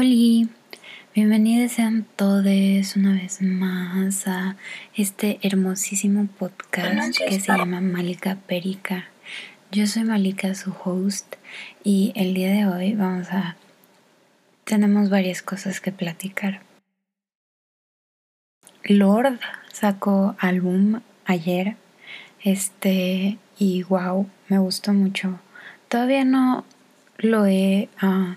Hola, bienvenidos sean todos una vez más a este hermosísimo podcast que se llama Malika Perica. Yo soy Malika, su host, y el día de hoy vamos a... tenemos varias cosas que platicar. Lord sacó álbum ayer, este, y wow, me gustó mucho. Todavía no lo he... Uh,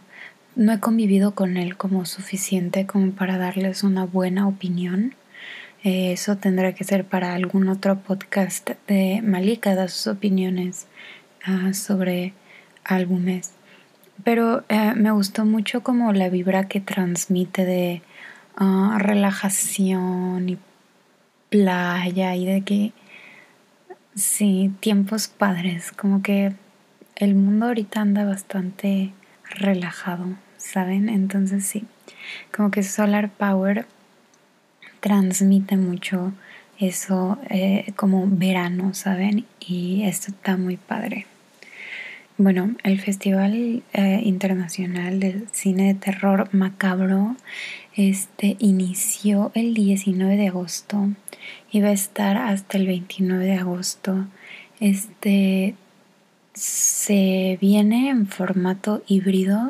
no he convivido con él como suficiente como para darles una buena opinión. Eh, eso tendrá que ser para algún otro podcast de Malika, da sus opiniones ah, sobre álbumes. Pero eh, me gustó mucho como la vibra que transmite de ah, relajación y playa y de que, sí, tiempos padres, como que el mundo ahorita anda bastante relajado, ¿saben? Entonces sí, como que Solar Power transmite mucho eso eh, como verano, ¿saben? Y esto está muy padre. Bueno, el Festival eh, Internacional de Cine de Terror Macabro este, inició el 19 de agosto y va a estar hasta el 29 de agosto. Este se viene en formato híbrido,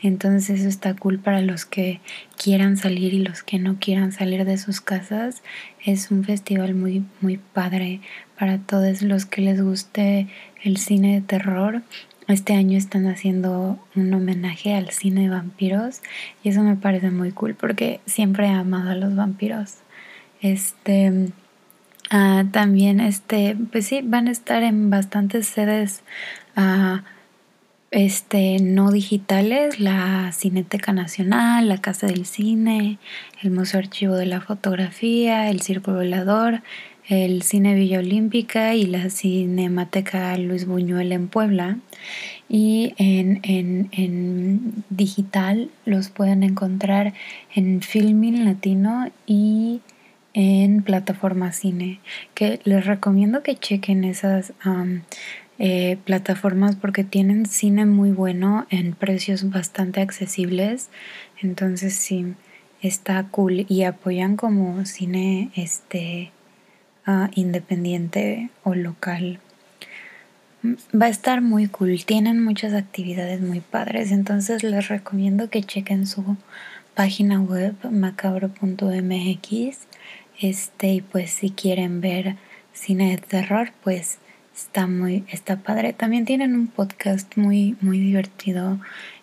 entonces eso está cool para los que quieran salir y los que no quieran salir de sus casas. Es un festival muy muy padre para todos los que les guste el cine de terror. Este año están haciendo un homenaje al cine de vampiros y eso me parece muy cool porque siempre he amado a los vampiros. Este Ah, también, este, pues sí, van a estar en bastantes sedes ah, este, no digitales, la Cineteca Nacional, la Casa del Cine, el Museo Archivo de la Fotografía, el Círculo Volador, el Cine Villa Olímpica y la Cinemateca Luis Buñuel en Puebla. Y en, en, en digital los pueden encontrar en Filming Latino y en plataforma cine, que les recomiendo que chequen esas eh, plataformas porque tienen cine muy bueno en precios bastante accesibles. Entonces sí, está cool y apoyan como cine este ah, independiente o local. Va a estar muy cool, tienen muchas actividades muy padres, entonces les recomiendo que chequen su página web macabro.mx este, y pues si quieren ver cine de terror, pues está muy, está padre. También tienen un podcast muy, muy divertido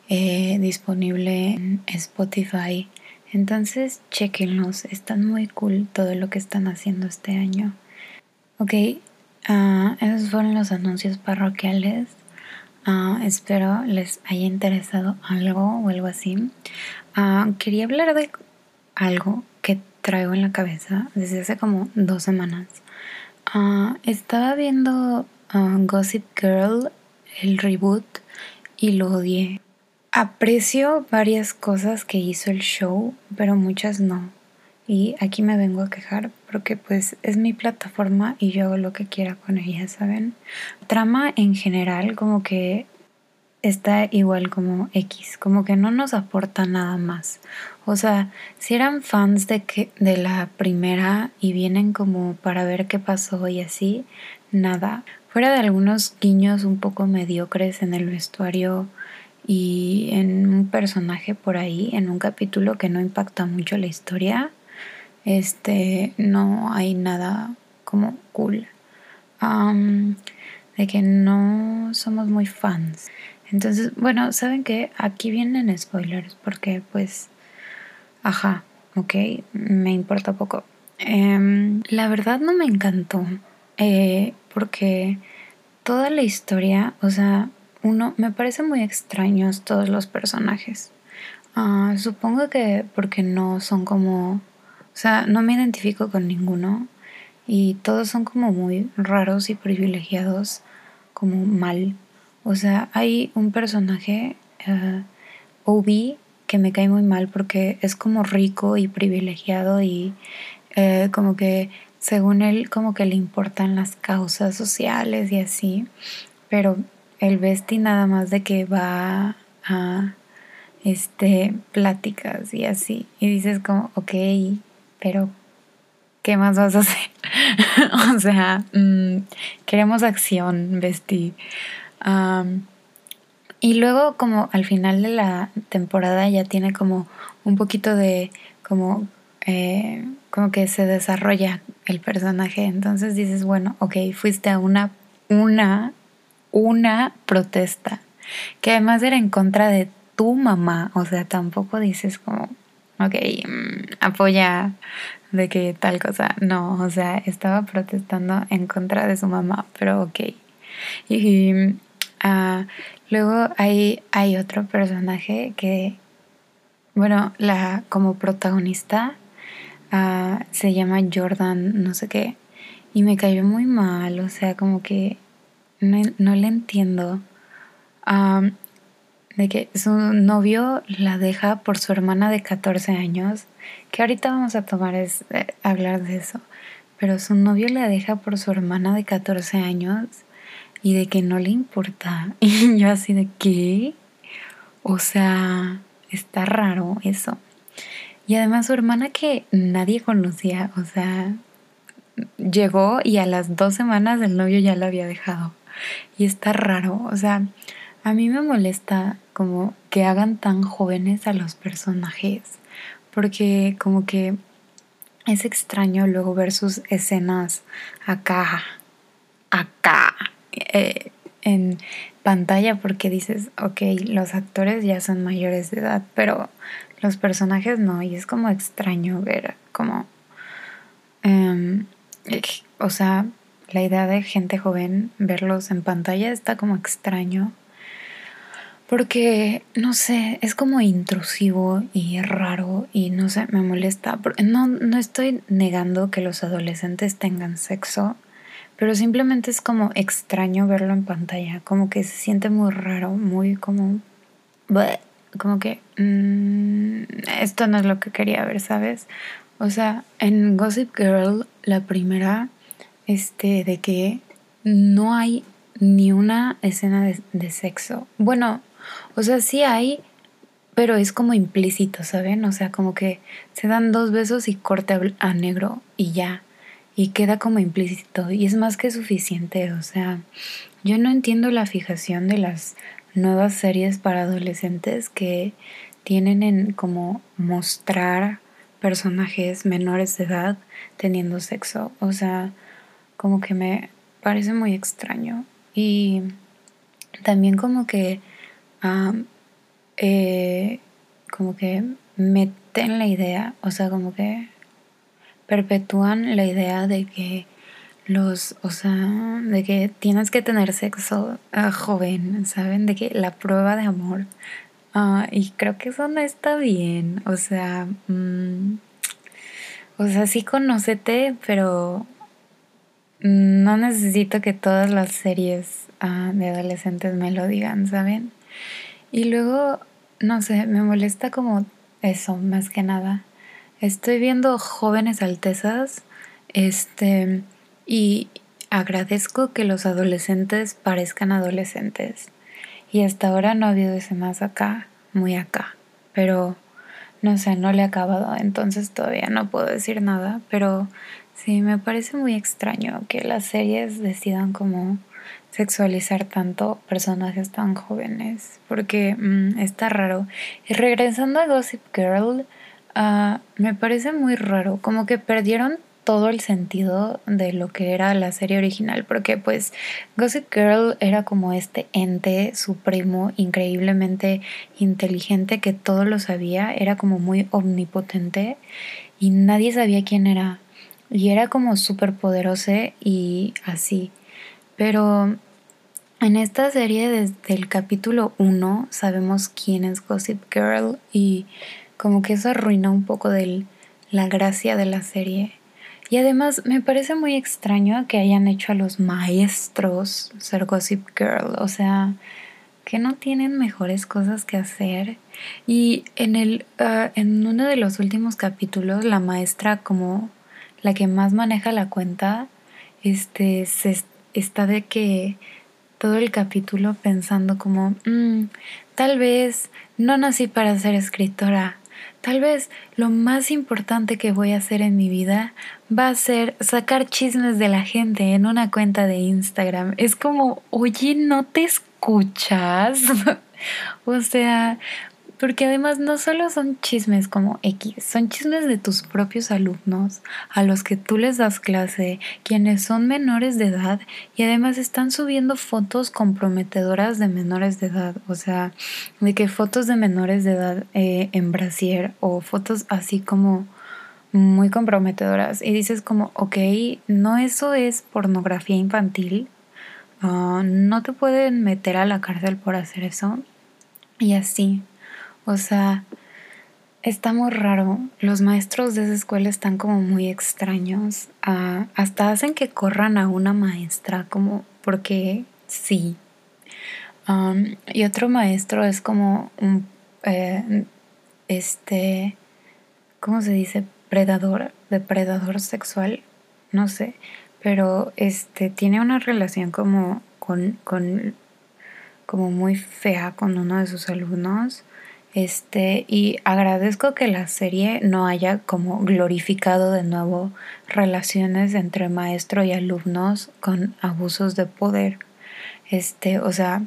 eh, disponible en Spotify. Entonces, chequenlos, están muy cool todo lo que están haciendo este año. Ok, uh, esos fueron los anuncios parroquiales. Uh, espero les haya interesado algo o algo así. Uh, quería hablar de algo traigo en la cabeza desde hace como dos semanas. Ah, estaba viendo ah, Gossip Girl, el reboot, y lo odié. Aprecio varias cosas que hizo el show, pero muchas no. Y aquí me vengo a quejar porque pues es mi plataforma y yo hago lo que quiera con ella, ¿saben? Trama en general como que está igual como X, como que no nos aporta nada más. O sea, si eran fans de que de la primera y vienen como para ver qué pasó y así, nada. Fuera de algunos guiños un poco mediocres en el vestuario y en un personaje por ahí, en un capítulo que no impacta mucho la historia, este, no hay nada como cool. de que no somos muy fans. Entonces, bueno, saben que aquí vienen spoilers porque pues, ajá, ok, me importa poco. Em, la verdad no me encantó eh, porque toda la historia, o sea, uno, me parece muy extraños todos los personajes. Ah, supongo que porque no son como, o sea, no me identifico con ninguno y todos son como muy raros y privilegiados, como mal o sea, hay un personaje, uh, Obi, que me cae muy mal porque es como rico y privilegiado y eh, como que según él como que le importan las causas sociales y así, pero el Besti nada más de que va a este, pláticas y así. Y dices como, ok, pero ¿qué más vas a hacer? o sea, mm, queremos acción, Bestie. Y luego como al final de la temporada ya tiene como un poquito de como eh, como que se desarrolla el personaje. Entonces dices, bueno, ok, fuiste a una, una, una protesta que además era en contra de tu mamá. O sea, tampoco dices como, ok, mm, apoya de que tal cosa. No, o sea, estaba protestando en contra de su mamá, pero ok. Y uh, luego hay, hay otro personaje que, bueno, la como protagonista Ah, se llama Jordan, no sé qué, y me cayó muy mal, o sea, como que no, le entiendo. de que su novio la deja por su hermana de 14 años, que ahorita vamos a tomar es eh, hablar de eso, pero su novio la deja por su hermana de 14 años y de que no le importa. Y yo así de qué? O sea, está raro eso. Y además su hermana que nadie conocía, o sea, llegó y a las dos semanas el novio ya la había dejado. Y está raro, o sea, a mí me molesta como que hagan tan jóvenes a los personajes, porque como que es extraño luego ver sus escenas acá, acá, eh, en pantalla, porque dices, ok, los actores ya son mayores de edad, pero los personajes no, y es como extraño ver como... Em, o sea, la idea de gente joven verlos en pantalla está como extraño. Porque, no sé, es como intrusivo y raro y no sé, me molesta. No, no estoy negando que los adolescentes tengan sexo, pero simplemente es como extraño verlo en pantalla. Como que se siente muy raro, muy como como que mm, esto no es lo que quería ver, ¿sabes? O sea, en Gossip Girl, la primera, este, de que no hay ni una escena de, sexo. Bueno, o sea, sí hay, pero es como implícito, ¿saben? O sea, como que se dan dos besos y corte a negro y ya. Y queda como implícito. Y es más que suficiente. O sea, yo no entiendo la fijación de las nuevas series para adolescentes que tienen en como mostrar personajes menores de edad teniendo sexo. O sea, como que me parece muy extraño. Y también como que eh, como que meten la idea, o sea, como que perpetúan la idea de que los, o sea, de que tienes que tener sexo uh, joven, ¿saben? De que la prueba de amor. Uh, y creo que eso no está bien, o sea, mm, o sea, sí conócete, pero no necesito que todas las series uh, de adolescentes me lo digan, ¿saben? Y luego, no sé, me molesta como eso, más que nada. Estoy viendo jóvenes altezas, este y agradezco que los adolescentes parezcan adolescentes. Y hasta ahora no ha habido ese más acá, muy acá. Pero no sé, no le he acabado, entonces todavía no puedo decir nada. Pero sí, me parece muy extraño que las series decidan como sexualizar tanto personajes tan jóvenes, porque mm, está raro. Y regresando a Gossip Girl, uh, me parece muy raro, como que perdieron todo el sentido de lo que era la serie original, porque pues Gossip Girl era como este ente supremo, increíblemente inteligente, que todo lo sabía, era como muy omnipotente y nadie sabía quién era. Y era como súper poderoso y así. Pero en esta serie desde el capítulo 1 sabemos quién es Gossip Girl y como que eso arruina un poco de la gracia de la serie. Y además me parece muy extraño que hayan hecho a los maestros ser Gossip Girl, o sea, que no tienen mejores cosas que hacer. Y en, el, ah, en uno de los últimos capítulos, la maestra como la que más maneja la cuenta, este, se, está de que todo el capítulo pensando como, mm, tal vez no nací para ser escritora, tal vez lo más importante que voy a hacer en mi vida va a ser sacar chismes de la gente en una cuenta de Instagram. Es como, oye, ¿no te escuchas? o sea, porque además no solo son chismes como X, son chismes de tus propios alumnos, a los que tú les das clase, quienes son menores de edad y además están subiendo fotos comprometedoras de menores de edad, o sea, de que fotos de menores de edad eh, en brasier o fotos así como muy comprometedoras y dices como, ok, no eso es pornografía infantil, ah, no te pueden meter a la cárcel por hacer eso y así. O sea, está muy raro. Los maestros de esa escuela están como muy extraños. Hasta hacen que corran a una maestra, como porque sí. y otro maestro es como un, eh, este, ¿cómo se dice? Predador, depredador sexual, no sé, pero este tiene una relación como con, con como muy fea con uno de sus alumnos este, y agradezco que la serie no haya como glorificado de nuevo relaciones entre maestro y alumnos con abusos de poder. Este, o sea,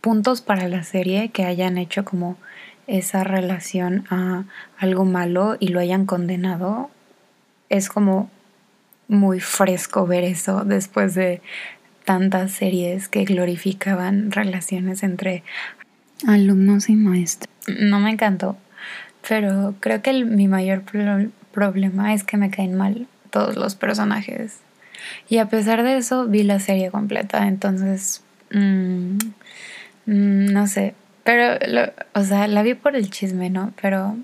puntos para la serie que hayan hecho como esa relación a algo malo y lo hayan condenado. Es como muy fresco ver eso después de tantas series que glorificaban relaciones entre alumnos y maestros. No me encantó, pero creo que mi mayor problema es que me caen mal todos los personajes. Y a pesar de eso, vi la serie completa, entonces, mm, mm, no sé, pero, o sea, la vi por el chisme, ¿no? Pero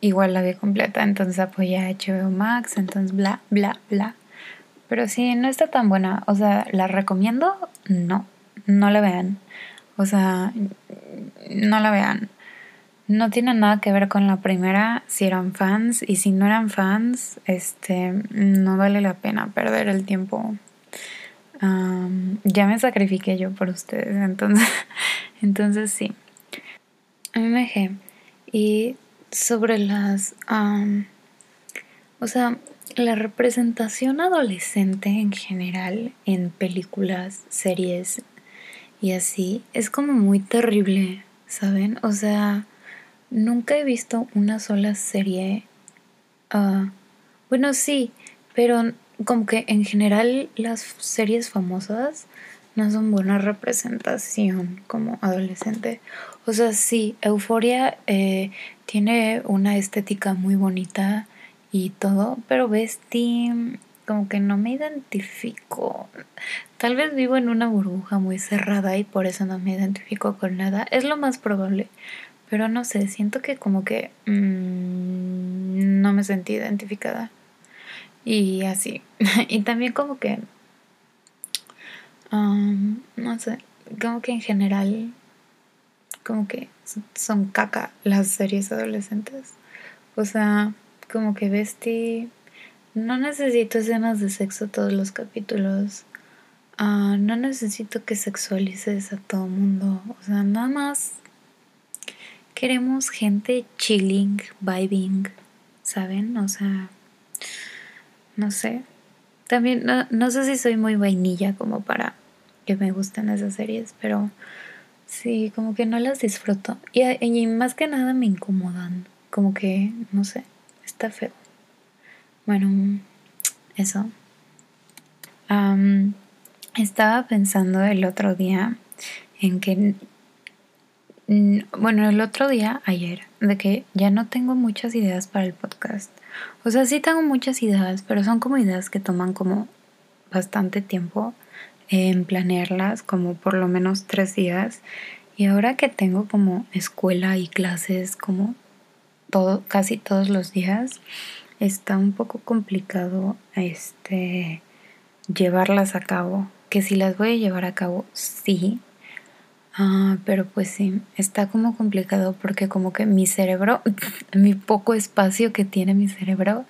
igual la vi completa, entonces apoyé a HBO Max, entonces bla, bla, bla. Pero sí, no está tan buena, o sea, ¿la recomiendo? No, no la vean. O sea, no la vean. No tiene nada que ver con la primera si eran fans y si no eran fans, este, no vale la pena perder el tiempo. ya me sacrifiqué yo por ustedes, entonces, entonces sí. MG. Y sobre las, o sea, la representación adolescente en general en películas, series y así es como muy terrible, ¿saben? O sea, nunca he visto una sola serie. Ah, bueno, sí, pero como que en general las series famosas no son buena representación como adolescente. O sea, sí, Euforia eh, tiene una estética muy bonita y todo, pero Bestie como que no me identifico. Tal vez vivo en una burbuja muy cerrada y por eso no me identifico con nada. Es lo más probable. Pero no sé, siento que como que mm, no me sentí identificada. Y así. y también como que... No sé, como que en general... Como que son caca las series adolescentes. O sea, como que Bestie no necesito escenas de sexo todos los capítulos. Ah, no necesito que sexualices a todo mundo. O sea, nada más queremos gente chilling, vibing, ¿saben? O sea, no sé. También, no, sé si soy muy vainilla como para que me gusten esas series, pero sí, como que no las disfruto. Y, y más que nada me incomodan. Como que, no sé, está feo. Bueno, eso. estaba pensando el otro día en que, bueno, el otro día, ayer, de que ya no tengo muchas ideas para el podcast. O sea, sí tengo muchas ideas, pero son como ideas que toman como bastante tiempo en planearlas, como por lo menos tres días. Y ahora que tengo como escuela y clases como todo, casi todos los días, está un poco complicado este llevarlas a cabo. Que si las voy a llevar a cabo, sí. Ah, pero pues sí, está como complicado porque como que mi cerebro, mi poco espacio que tiene mi cerebro,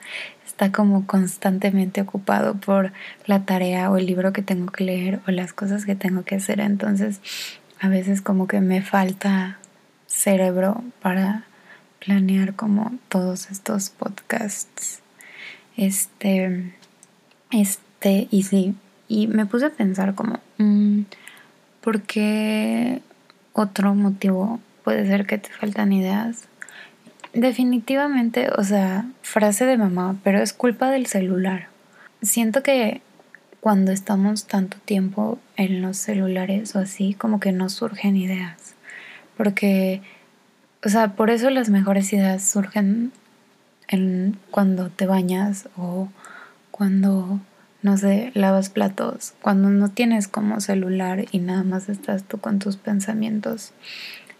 está como constantemente ocupado por la tarea o el libro que tengo que leer o las cosas que tengo que hacer. Entonces, a veces como que me falta cerebro para planear como todos estos podcasts. Este, este, y sí, y me puse a pensar como, mm, ¿por qué otro motivo puede ser que te faltan ideas? Definitivamente, o sea, frase de mamá, pero es culpa del celular. Siento que cuando estamos tanto tiempo en los celulares o así, como que no surgen ideas. Porque, o sea, por eso las mejores ideas surgen en cuando te bañas o cuando, no sé, lavas platos, cuando no tienes como celular y nada más estás tú con tus pensamientos.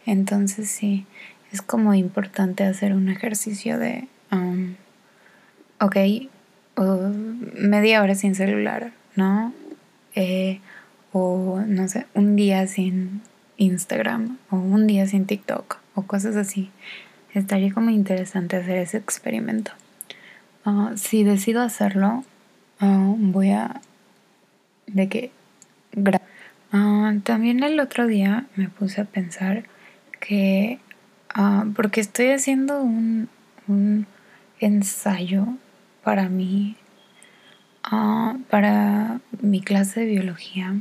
Entonces sí, es como importante hacer un ejercicio de, um, ok, media hora sin celular, ¿no? Eh, o no sé, un día sin Instagram o un día sin TikTok o cosas así. Estaría como interesante hacer ese experimento. Ah, si decido hacerlo, ah, voy a... de que... Uh, también el otro día me puse a pensar que Ah, porque estoy haciendo un, ensayo para mí, ah, para mi clase de biología.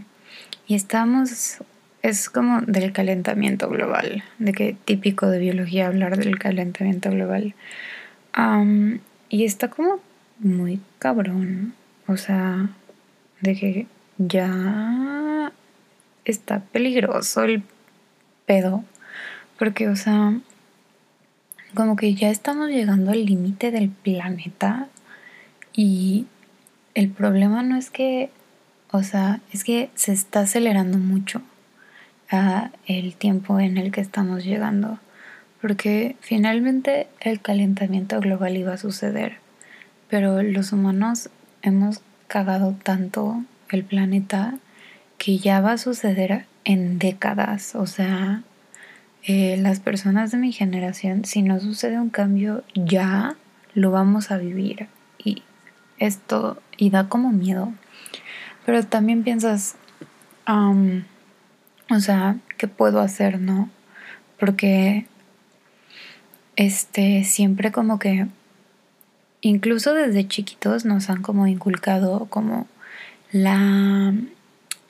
Y estamos, es como del calentamiento global, de que típico de biología hablar del calentamiento global. y está como muy cabrón, o sea, de que ya está peligroso el pedo porque, o sea, como que ya estamos llegando al límite del planeta y el problema no es que, o sea, es que se está acelerando mucho a el tiempo en el que estamos llegando, porque finalmente el calentamiento global iba a suceder, pero los humanos hemos cagado tanto el planeta que ya va a suceder en décadas, o sea, eh, las personas de mi generación, si no sucede un cambio ya, lo vamos a vivir. Y esto, y da como miedo. Pero también piensas, o sea, ¿qué puedo hacer, no? Porque, este, siempre como que, incluso desde chiquitos nos han como inculcado como la,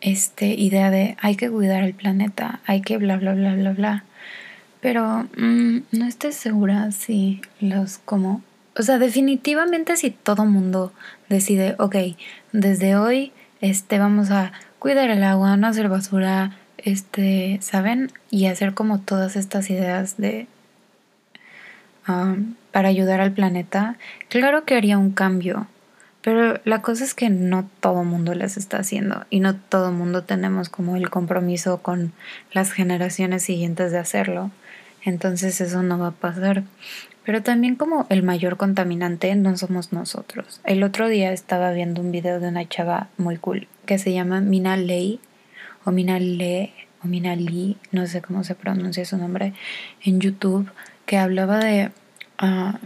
este, idea de hay que cuidar el planeta, hay que bla, bla, bla, bla, bla. Pero mm, no estoy segura si los como... O sea, definitivamente si todo mundo decide, ok, desde hoy este, vamos a cuidar el agua, no hacer basura, este, ¿saben? Y hacer como todas estas ideas de... Um, para ayudar al planeta, claro que haría un cambio, pero la cosa es que no todo mundo las está haciendo y no todo mundo tenemos como el compromiso con las generaciones siguientes de hacerlo entonces eso no va a pasar. Pero también como el mayor contaminante no somos nosotros. El otro día estaba viendo un video de una chava muy cool que se llama Mina Lei o Mina Le o Mina Lee, no sé cómo se pronuncia su nombre, en YouTube, que hablaba de, ah,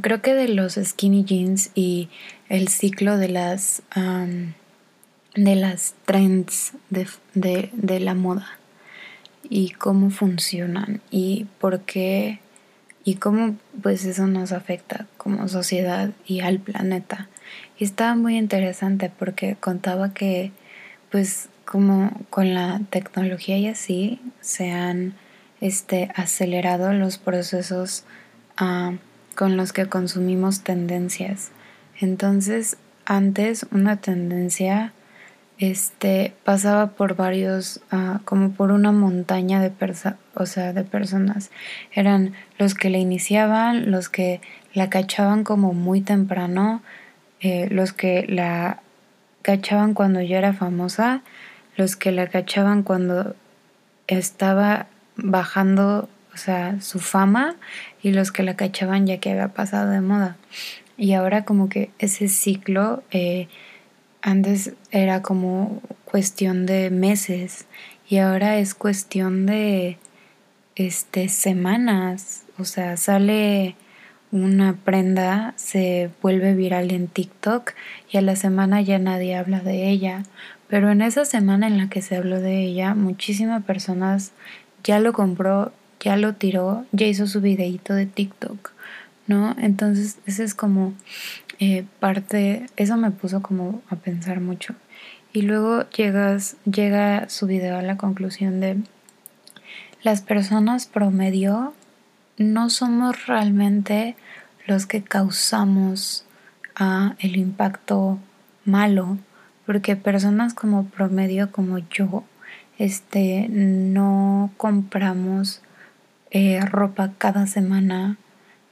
creo que de los skinny jeans y el ciclo de las, de las trends de, de, de la moda y cómo funcionan y por qué y cómo pues eso nos afecta como sociedad y al planeta. Y estaba muy interesante porque contaba que pues como con la tecnología y así se han este, acelerado los procesos con los que consumimos tendencias. Entonces antes una tendencia este, pasaba por varios, ah, como por una montaña de, o sea, de personas. Eran los que la iniciaban, los que la cachaban como muy temprano, eh, los que la cachaban cuando ya era famosa, los que la cachaban cuando estaba bajando, sea, su fama, y los que la cachaban ya que había pasado de moda. Y ahora como que ese ciclo... Eh, antes era como cuestión de meses y ahora es cuestión de este semanas, o sea, sale una prenda, se vuelve viral en TikTok y a la semana ya nadie habla de ella, pero en esa semana en la que se habló de ella, muchísimas personas ya lo compró, ya lo tiró, ya hizo su videito de TikTok, ¿no? Entonces, ese es como eh, parte, eso me puso como a pensar mucho. Y luego llegas, llega su video a la conclusión de las personas promedio no somos realmente los que causamos ah, el impacto malo, porque personas como promedio como yo, este, no compramos eh, ropa cada semana,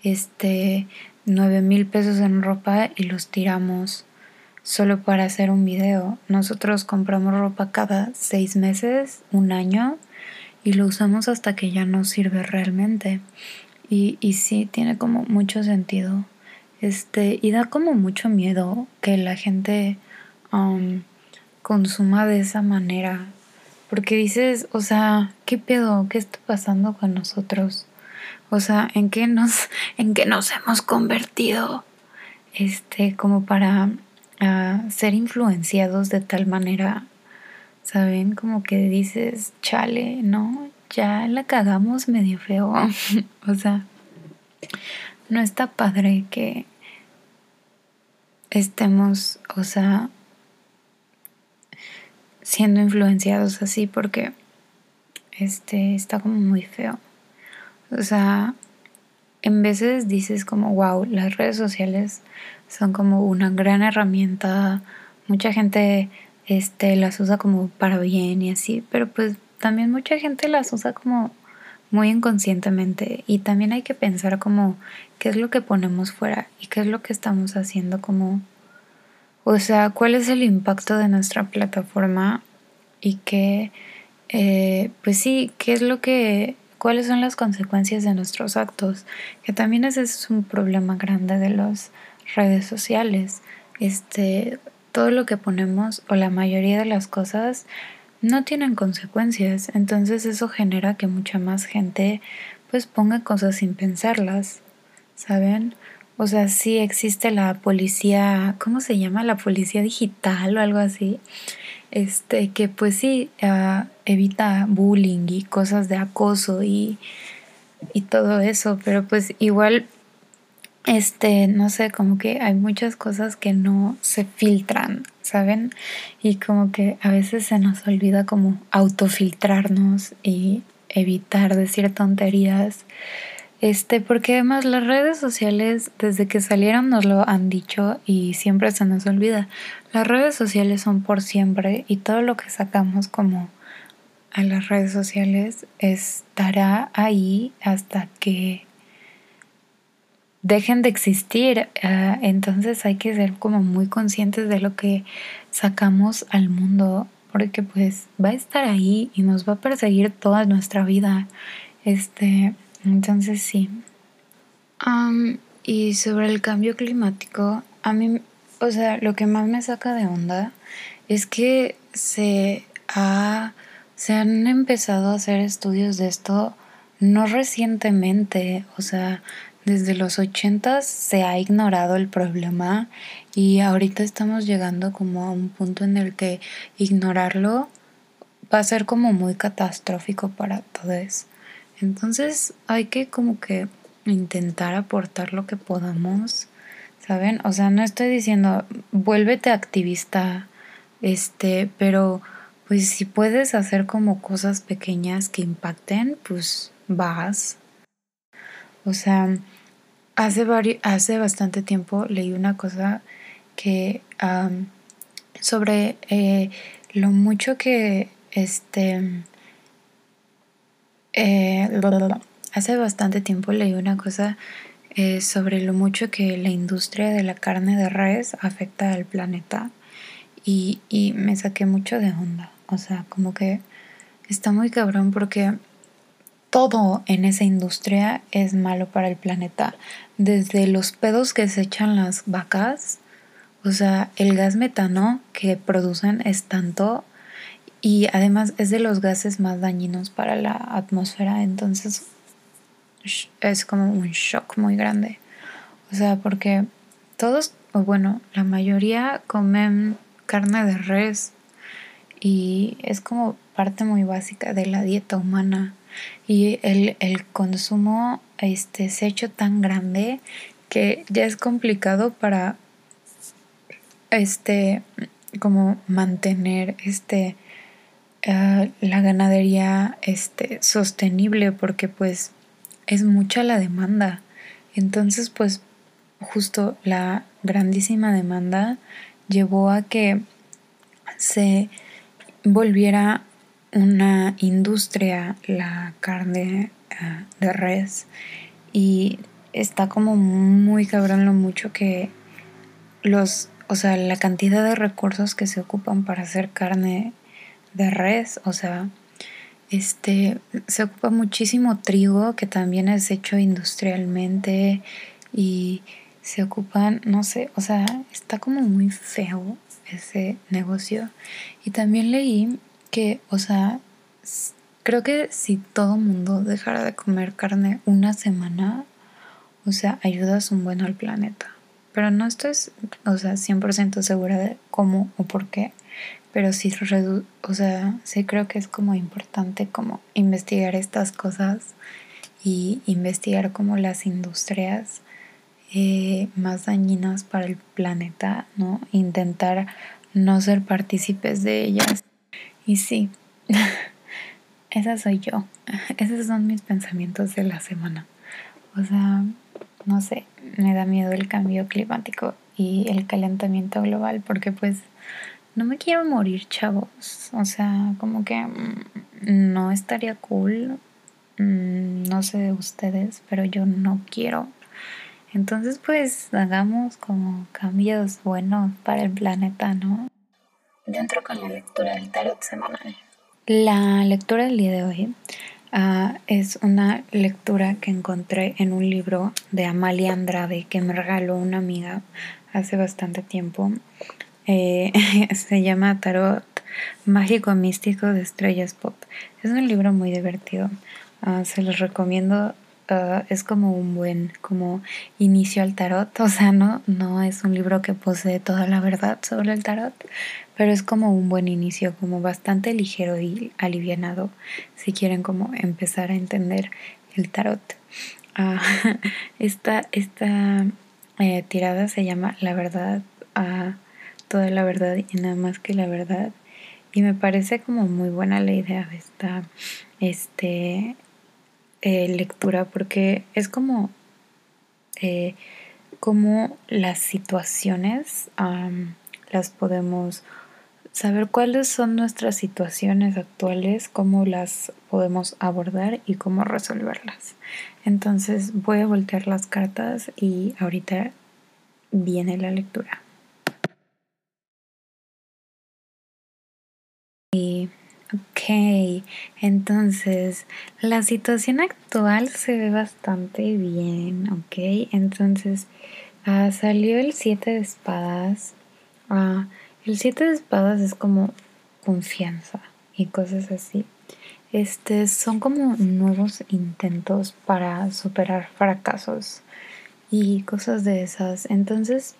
este, nueve mil pesos en ropa y los tiramos solo para hacer un video. Nosotros compramos ropa cada seis meses, un año, y lo usamos hasta que ya no sirve realmente. Y, y sí, tiene como mucho sentido. Este, y da como mucho miedo que la gente um, consuma de esa manera. Porque dices, o sea, ¿qué pedo? ¿Qué está pasando con nosotros? O sea, ¿en qué nos, en qué nos hemos convertido? Este, como para ah, ser influenciados de tal manera, ¿saben? Como que dices, chale, ¿no? Ya la cagamos medio feo. o sea, no está padre que estemos, o sea, siendo influenciados así porque este está como muy feo. O sea, en veces dices como, wow, las redes sociales son como una gran herramienta. Mucha gente este, las usa como para bien y así, pero pues también mucha gente las usa como muy inconscientemente y también hay que pensar como qué es lo que ponemos fuera y qué es lo que estamos haciendo como, o sea, cuál es el impacto de nuestra plataforma y qué, eh, pues sí, qué es lo que cuáles son las consecuencias de nuestros actos, que también ese es un problema grande de las redes sociales. Este, todo lo que ponemos o la mayoría de las cosas no tienen consecuencias, entonces eso genera que mucha más gente pues ponga cosas sin pensarlas, ¿saben? O sea, sí existe la policía, ¿cómo se llama? La policía digital o algo así, este, que pues sí uh, evita bullying y cosas de acoso y, y todo eso, pero pues igual, este, no sé, como que hay muchas cosas que no se filtran, ¿saben? Y como que a veces se nos olvida como autofiltrarnos y evitar decir tonterías este, porque además las redes sociales desde que salieron nos lo han dicho y siempre se nos olvida. Las redes sociales son por siempre y todo lo que sacamos como a las redes sociales estará ahí hasta que dejen de existir. Ah, entonces hay que ser como muy conscientes de lo que sacamos al mundo porque pues va a estar ahí y nos va a perseguir toda nuestra vida. Este, entonces sí. y sobre el cambio climático, a mí, o sea, lo que más me saca de onda es que se ha, se han empezado a hacer estudios de esto no recientemente, o sea, desde los ochentas se ha ignorado el problema y ahorita estamos llegando como a un punto en el que ignorarlo va a ser como muy catastrófico para todos. Entonces hay que como que intentar aportar lo que podamos, ¿saben? O sea, no estoy diciendo vuélvete activista, este, pero pues si puedes hacer como cosas pequeñas que impacten, pues vas. O sea, hace, hace bastante tiempo leí una cosa que sobre eh, lo mucho que este eh, hace bastante tiempo leí una cosa eh, sobre lo mucho que la industria de la carne de res afecta al planeta y, y me saqué mucho de onda. O sea, como que está muy cabrón porque todo en esa industria es malo para el planeta. Desde los pedos que se echan las vacas, o sea, el gas metano que producen es tanto y además es de los gases más dañinos para la atmósfera, entonces es como un shock muy grande. O sea, porque todos, o bueno, la mayoría comen carne de res y es como parte muy básica de la dieta humana y el, el consumo este, se ha hecho tan grande que ya es complicado para este como mantener este la ganadería este sostenible porque pues es mucha la demanda. Entonces pues justo la grandísima demanda llevó a que se volviera una industria la carne eh, de res. Y está como muy cabrón lo mucho que los, o sea, la cantidad de recursos que se ocupan para hacer carne de res, o sea, este, se ocupa muchísimo trigo que también es hecho industrialmente y se ocupan, no sé, o sea, está como muy feo ese negocio. Y también leí que, o sea, creo que si todo mundo dejara de comer carne una semana, o sea, ayudas un buen al planeta. Pero no estoy, o sea, 100% segura de cómo o por qué. Pero sí, o sea, sí creo que es como importante como investigar estas cosas y investigar como las industrias eh, más dañinas para el planeta, ¿no? Intentar no ser partícipes de ellas. Y sí, esa soy yo. Esos son mis pensamientos de la semana. O sea, no sé, me da miedo el cambio climático y el calentamiento global porque pues no me quiero morir, chavos. O sea, como que mm, no estaría cool. Mm, no sé de ustedes, pero yo no quiero. Entonces pues hagamos como cambios buenos para el planeta, ¿no? Dentro con la lectura del tarot semanal. La lectura del día de hoy Ah, es una lectura que encontré en un libro de Amalia Andrade que me regaló una amiga hace bastante tiempo. Eh, se llama Tarot Mágico Místico de Estrellas Pop. Es un libro muy divertido. Ah, se los recomiendo. Ah, es como un buen como inicio al tarot. O sea, no, no es un libro que posee toda la verdad sobre el tarot, pero es como un buen inicio, como bastante ligero y alivianado si quieren como empezar a entender el tarot. Ah, esta esta eh, tirada se llama La verdad, toda la verdad y nada más que la verdad. Y me parece como muy buena la idea de esta este, eh, lectura porque es como, eh, como las situaciones las podemos saber cuáles son nuestras situaciones actuales, cómo las podemos abordar y cómo resolverlas. Entonces voy a voltear las cartas y ahorita viene la lectura. Y, ok, entonces la situación actual se ve bastante bien, ok. Entonces ah, salió el 7 de espadas. Uh, el siete de espadas es como confianza y cosas así. Este son como nuevos intentos para superar fracasos y cosas de esas. Entonces,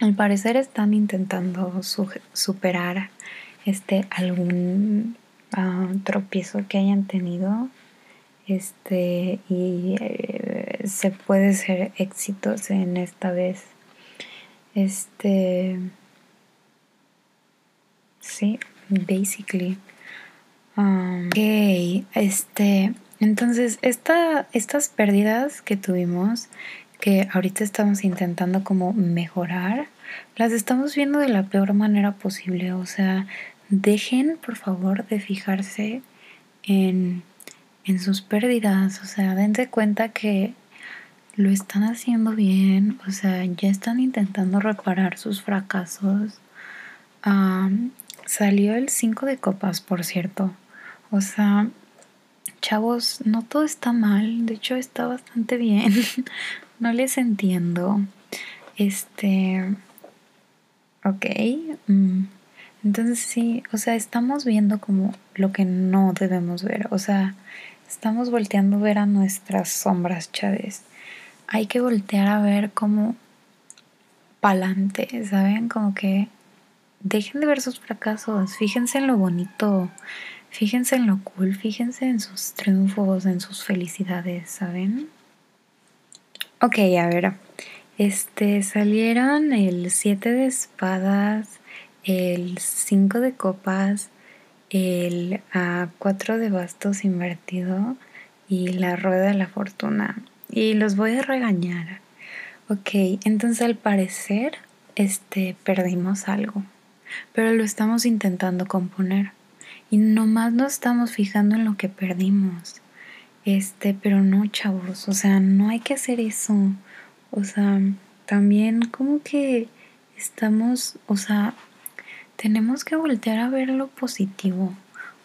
al parecer están intentando superar este algún ah, tropiezo que hayan tenido este y eh, se puede ser éxitos en esta vez este Sí, basically. Um, ok, este, entonces esta, estas pérdidas que tuvimos, que ahorita estamos intentando como mejorar, las estamos viendo de la peor manera posible. O sea, dejen por favor de fijarse en, en sus pérdidas. O sea, dense cuenta que lo están haciendo bien. O sea, ya están intentando reparar sus fracasos. Salió el 5 de copas, por cierto. O sea, chavos, no todo está mal. De hecho, está bastante bien. no les entiendo. Este. Ok. Mm, Entonces sí, o sea, estamos viendo como lo que no debemos ver. O sea, estamos volteando a ver a nuestras sombras, Chávez. Hay que voltear a ver como pa'lante, ¿saben? Como que dejen de ver sus fracasos, fíjense en lo bonito, fíjense en lo cool, fíjense en sus triunfos, en sus felicidades, ¿saben? Ok, a ver. Este salieron el 7 de espadas, el 5 de copas, el a 4 de bastos invertido y la rueda de la fortuna. Y los voy a regañar. Ok, entonces al parecer este perdimos algo, pero lo estamos intentando componer y nomás nos estamos fijando en lo que perdimos. Este, pero no, chavos, o sea, no hay que hacer eso. O sea, también como que estamos, o sea, tenemos que voltear a ver lo positivo.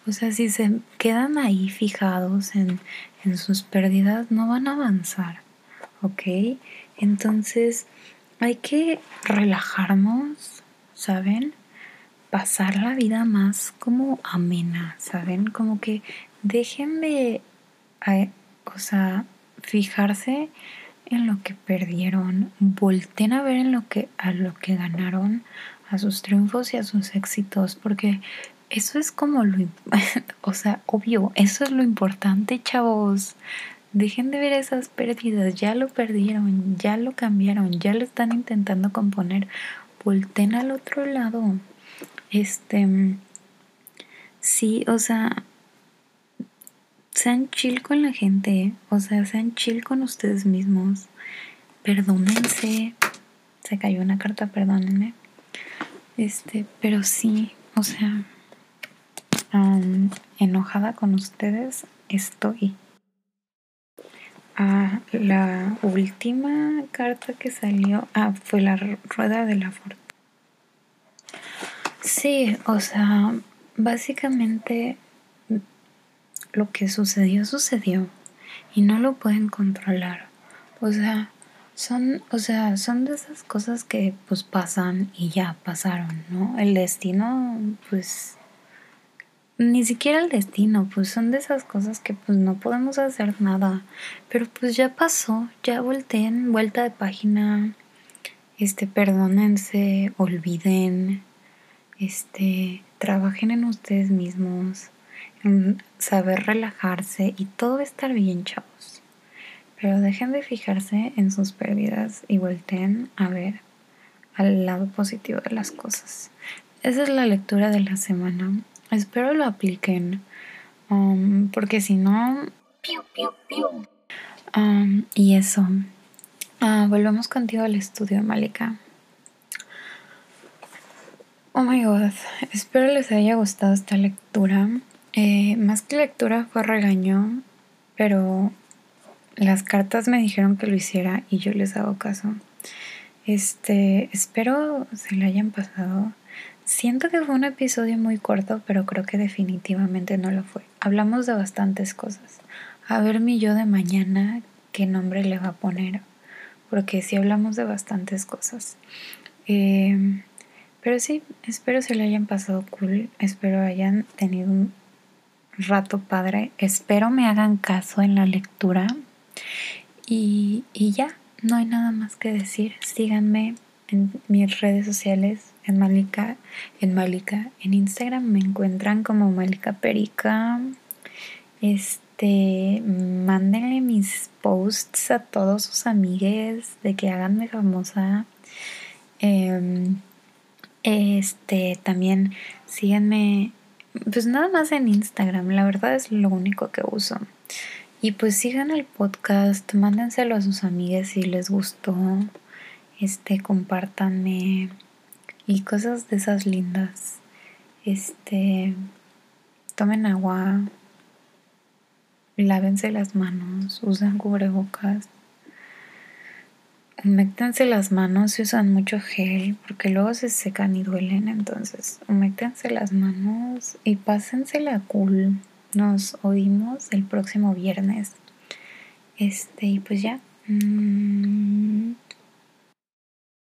O sea, si se quedan ahí fijados en, en sus pérdidas, no van a avanzar. ¿Ok? Entonces, hay que relajarnos, ¿saben? Pasar la vida más como amena, ¿saben? Como que dejen de, o sea, fijarse en lo que perdieron, volten a ver en lo que, a lo que ganaron, a sus triunfos y a sus éxitos, porque eso es como lo, o sea, obvio, eso es lo importante, chavos. Dejen de ver esas pérdidas, ya lo perdieron, ya lo cambiaron, ya lo están intentando componer. Volten al otro lado. Este, sí, o sea, sean chill con la gente, o sea, sean chill con ustedes mismos. Perdónense. Se cayó una carta, perdónenme. Este, pero sí, o sea, enojada con ustedes estoy. Ah, la última carta que salió ah, fue la rueda de la fortuna. Sí, o sea, básicamente lo que sucedió sucedió y no lo pueden controlar. O sea, son, o sea, son de esas cosas que pues pasan y ya pasaron, ¿no? El destino, pues ni siquiera el destino, pues son de esas cosas que pues no podemos hacer nada, pero pues ya pasó, ya volteen, vuelta de página, este, perdónense, olviden, este, trabajen en ustedes mismos, en saber relajarse y todo va a estar bien, chavos. Pero dejen de fijarse en sus pérdidas y volteen a ver al lado positivo de las cosas. Esa es la lectura de la semana. Espero lo apliquen. Um, porque si no... Um, y eso. Uh, volvemos contigo al estudio, Malika. Oh my god. Espero les haya gustado esta lectura. Eh, más que lectura fue regaño, pero las cartas me dijeron que lo hiciera y yo les hago caso. Este, espero se le hayan pasado. Siento que fue un episodio muy corto, pero creo que definitivamente no lo fue. Hablamos de bastantes cosas. A ver mi yo de mañana, qué nombre le va a poner, porque sí hablamos de bastantes cosas. Em, pero sí, espero se le hayan pasado cool, espero hayan tenido un rato padre, espero me hagan caso en la lectura y, ya, no hay nada más que decir. Síganme en mis redes sociales, en Malika, en Malika, en Instagram me encuentran como Malika Perica. Este, mándenle mis posts a todos sus amigues de que háganme famosa. Em, este, también síganme, pues nada más en Instagram, la verdad es lo único que uso. Y pues sigan el podcast, mándenselo a sus amigas si les gustó. Este, compártanme y cosas de esas lindas. Este, tomen agua, lávense las manos, usen cubrebocas. Humectense las manos si usan mucho gel, porque luego se secan y duelen. Entonces, humectense las manos y pásensela cool. Nos oímos el próximo viernes. Este, y pues ya. Mm,